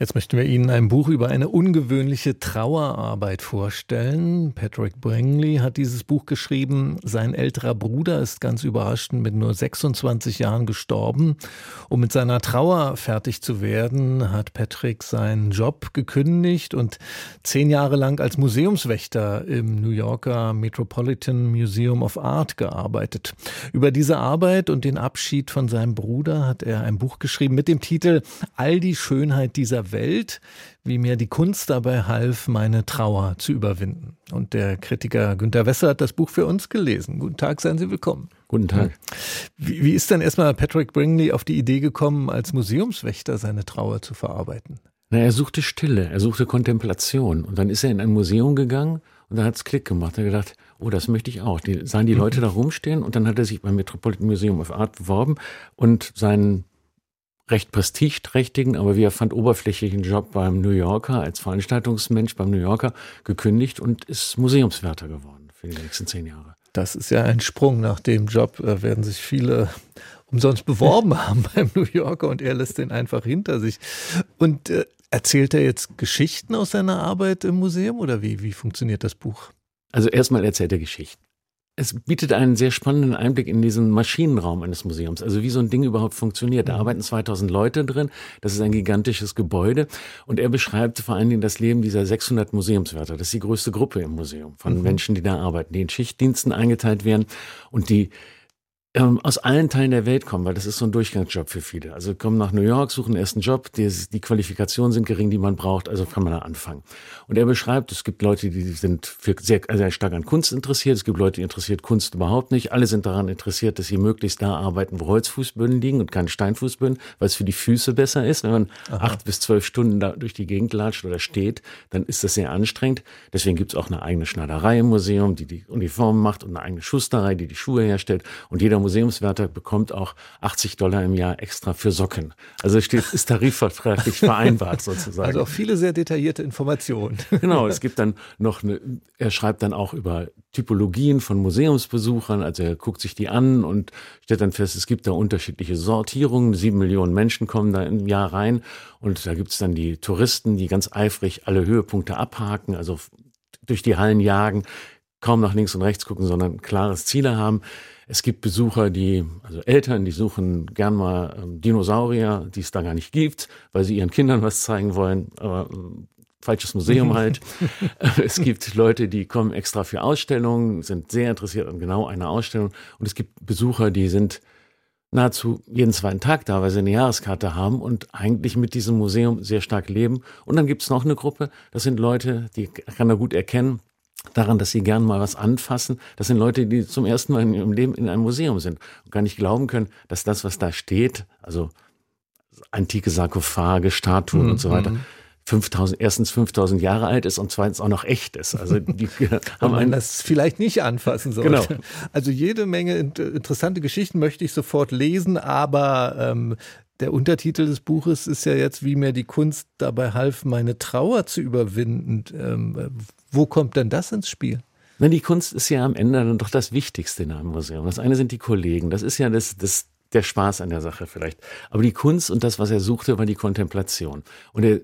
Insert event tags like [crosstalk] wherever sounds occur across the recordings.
Jetzt möchten wir Ihnen ein Buch über eine ungewöhnliche Trauerarbeit vorstellen. Patrick Bringley hat dieses Buch geschrieben. Sein älterer Bruder ist ganz überraschend mit nur 26 Jahren gestorben. Um mit seiner Trauer fertig zu werden, hat Patrick seinen Job gekündigt und zehn Jahre lang als Museumswächter im New Yorker Metropolitan Museum of Art gearbeitet. Über diese Arbeit und den Abschied von seinem Bruder hat er ein Buch geschrieben mit dem Titel All die Schönheit dieser Welt, wie mir die Kunst dabei half, meine Trauer zu überwinden. Und der Kritiker Günter Wesser hat das Buch für uns gelesen. Guten Tag, seien Sie willkommen. Guten Tag. Wie, wie ist denn erstmal Patrick Bringley auf die Idee gekommen, als Museumswächter seine Trauer zu verarbeiten? Na, er suchte Stille, er suchte Kontemplation. Und dann ist er in ein Museum gegangen und da hat es Klick gemacht. Er hat gedacht, oh, das möchte ich auch. Die sahen die Leute da rumstehen und dann hat er sich beim Metropolitan Museum of Art beworben und seinen recht prestigeträchtigen, aber wie er fand, oberflächlichen Job beim New Yorker als Veranstaltungsmensch beim New Yorker gekündigt und ist Museumswärter geworden für die nächsten zehn Jahre. Das ist ja ein Sprung. Nach dem Job äh, werden sich viele umsonst beworben [laughs] haben beim New Yorker und er lässt den einfach hinter sich. Und äh, erzählt er jetzt Geschichten aus seiner Arbeit im Museum oder wie, wie funktioniert das Buch? Also erstmal erzählt er Geschichten es bietet einen sehr spannenden Einblick in diesen Maschinenraum eines Museums. Also wie so ein Ding überhaupt funktioniert. Da mhm. arbeiten 2000 Leute drin. Das ist ein gigantisches Gebäude. Und er beschreibt vor allen Dingen das Leben dieser 600 Museumswärter. Das ist die größte Gruppe im Museum von mhm. Menschen, die da arbeiten, die in Schichtdiensten eingeteilt werden und die ähm, aus allen Teilen der Welt kommen, weil das ist so ein Durchgangsjob für viele. Also kommen nach New York, suchen erst einen Job, die, die Qualifikationen sind gering, die man braucht, also kann man da anfangen. Und er beschreibt, es gibt Leute, die sind für sehr, sehr stark an Kunst interessiert, es gibt Leute, die interessiert Kunst überhaupt nicht. Alle sind daran interessiert, dass sie möglichst da arbeiten, wo Holzfußböden liegen und keine Steinfußböden, weil es für die Füße besser ist. Wenn man Aha. acht bis zwölf Stunden da durch die Gegend latscht oder steht, dann ist das sehr anstrengend. Deswegen gibt es auch eine eigene Schneiderei im Museum, die die Uniformen macht und eine eigene Schusterei, die die Schuhe herstellt. Und jeder Museumswärter bekommt auch 80 Dollar im Jahr extra für Socken. Also steht, ist tarifvertraglich [laughs] vereinbart sozusagen. Also auch viele sehr detaillierte Informationen. Genau, es [laughs] gibt dann noch eine, er schreibt dann auch über Typologien von Museumsbesuchern, also er guckt sich die an und stellt dann fest, es gibt da unterschiedliche Sortierungen. Sieben Millionen Menschen kommen da im Jahr rein und da gibt es dann die Touristen, die ganz eifrig alle Höhepunkte abhaken, also durch die Hallen jagen, kaum nach links und rechts gucken, sondern klares Ziele haben. Es gibt Besucher, die, also Eltern, die suchen gern mal ähm, Dinosaurier, die es da gar nicht gibt, weil sie ihren Kindern was zeigen wollen. Aber ähm, falsches Museum [laughs] halt. es gibt Leute, die kommen extra für Ausstellungen, sind sehr interessiert an genau einer Ausstellung. Und es gibt Besucher, die sind nahezu jeden zweiten Tag da, weil sie eine Jahreskarte haben und eigentlich mit diesem Museum sehr stark leben. Und dann gibt es noch eine Gruppe, das sind Leute, die kann er gut erkennen, daran, dass sie gern mal was anfassen. Das sind Leute, die zum ersten Mal in ihrem Leben in einem Museum sind und gar nicht glauben können, dass das, was da steht, also antike Sarkophage, Statuen mhm. und so weiter, 5000, mhm. erstens 5000 Jahre alt ist und zweitens auch noch echt ist. Also die [laughs] haben man das vielleicht nicht anfassen sollte. Genau. Also jede Menge interessante Geschichten möchte ich sofort lesen, aber ähm, der Untertitel des Buches ist ja jetzt, wie mir die Kunst dabei half, meine Trauer zu überwinden. Ähm, wo kommt denn das ins Spiel? Na, die Kunst ist ja am Ende dann doch das Wichtigste in einem Museum. Das eine sind die Kollegen. Das ist ja das, das, der Spaß an der Sache vielleicht. Aber die Kunst und das, was er suchte, war die Kontemplation. Und er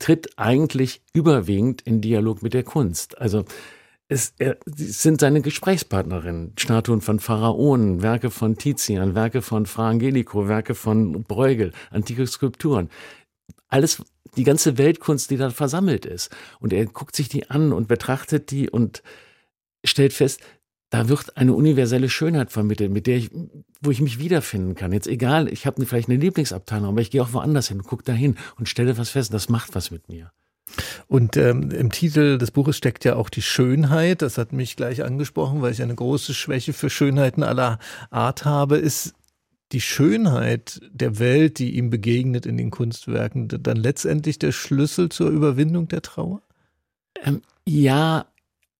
tritt eigentlich überwiegend in Dialog mit der Kunst. Also es, er, sind seine Gesprächspartnerinnen. Statuen von Pharaonen, Werke von Tizian, Werke von Fra Angelico, Werke von Bruegel, antike Skulpturen. Alles, die ganze Weltkunst, die da versammelt ist. Und er guckt sich die an und betrachtet die und stellt fest, da wird eine universelle Schönheit vermittelt, mit der ich, wo ich mich wiederfinden kann. Jetzt egal, ich habe vielleicht eine Lieblingsabteilung, aber ich gehe auch woanders hin, gucke da hin und stelle was fest, das macht was mit mir. Und ähm, im Titel des Buches steckt ja auch die Schönheit. Das hat mich gleich angesprochen, weil ich eine große Schwäche für Schönheiten aller Art habe. Ist die Schönheit der Welt, die ihm begegnet in den Kunstwerken, dann letztendlich der Schlüssel zur Überwindung der Trauer? Ähm, ja,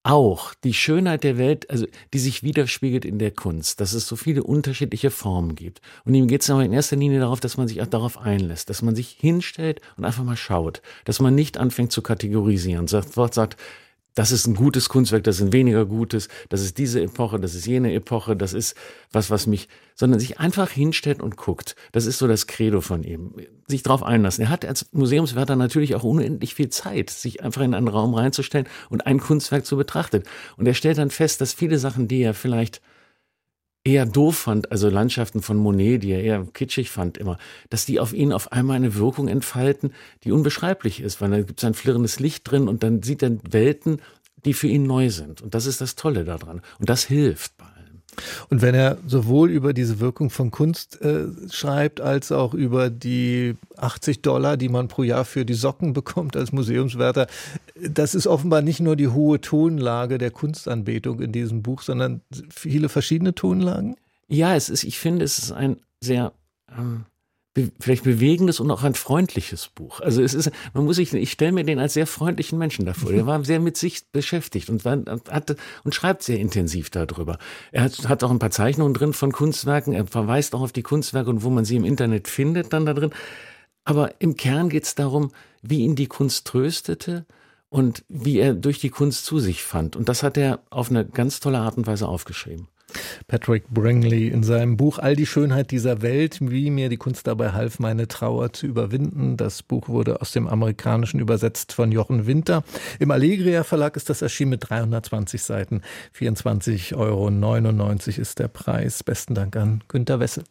auch die Schönheit der Welt, also die sich widerspiegelt in der Kunst, dass es so viele unterschiedliche Formen gibt. Und ihm geht es aber in erster Linie darauf, dass man sich auch darauf einlässt, dass man sich hinstellt und einfach mal schaut, dass man nicht anfängt zu kategorisieren, sofort sagt, das ist ein gutes Kunstwerk, das ist ein weniger gutes, das ist diese Epoche, das ist jene Epoche, das ist was, was mich, sondern sich einfach hinstellt und guckt. Das ist so das Credo von ihm. Sich darauf einlassen. Er hat als Museumswärter natürlich auch unendlich viel Zeit, sich einfach in einen Raum reinzustellen und ein Kunstwerk zu betrachten. Und er stellt dann fest, dass viele Sachen, die er vielleicht eher doof fand, also Landschaften von Monet, die er eher kitschig fand immer, dass die auf ihn auf einmal eine Wirkung entfalten, die unbeschreiblich ist, weil da gibt es ein flirrendes Licht drin und dann sieht er Welten, die für ihn neu sind. Und das ist das Tolle daran. Und das hilft bei und wenn er sowohl über diese Wirkung von Kunst äh, schreibt, als auch über die 80 Dollar, die man pro Jahr für die Socken bekommt als Museumswärter, das ist offenbar nicht nur die hohe Tonlage der Kunstanbetung in diesem Buch, sondern viele verschiedene Tonlagen? Ja, es ist, ich finde, es ist ein sehr ähm, vielleicht bewegendes und auch ein freundliches Buch. Also es ist, man muss sich, ich stelle mir den als sehr freundlichen Menschen davor. Der war sehr mit sich beschäftigt und war, hatte und schreibt sehr intensiv darüber. Er hat, hat auch ein paar Zeichnungen drin von Kunstwerken. Er verweist auch auf die Kunstwerke und wo man sie im Internet findet dann da drin. Aber im Kern geht es darum, wie ihn die Kunst tröstete und wie er durch die Kunst zu sich fand. Und das hat er auf eine ganz tolle Art und Weise aufgeschrieben. Patrick Bringley in seinem Buch All die Schönheit dieser Welt, wie mir die Kunst dabei half, meine Trauer zu überwinden. Das Buch wurde aus dem Amerikanischen übersetzt von Jochen Winter. Im Allegria Verlag ist das erschienen mit 320 Seiten. 24,99 Euro ist der Preis. Besten Dank an Günter Wessel.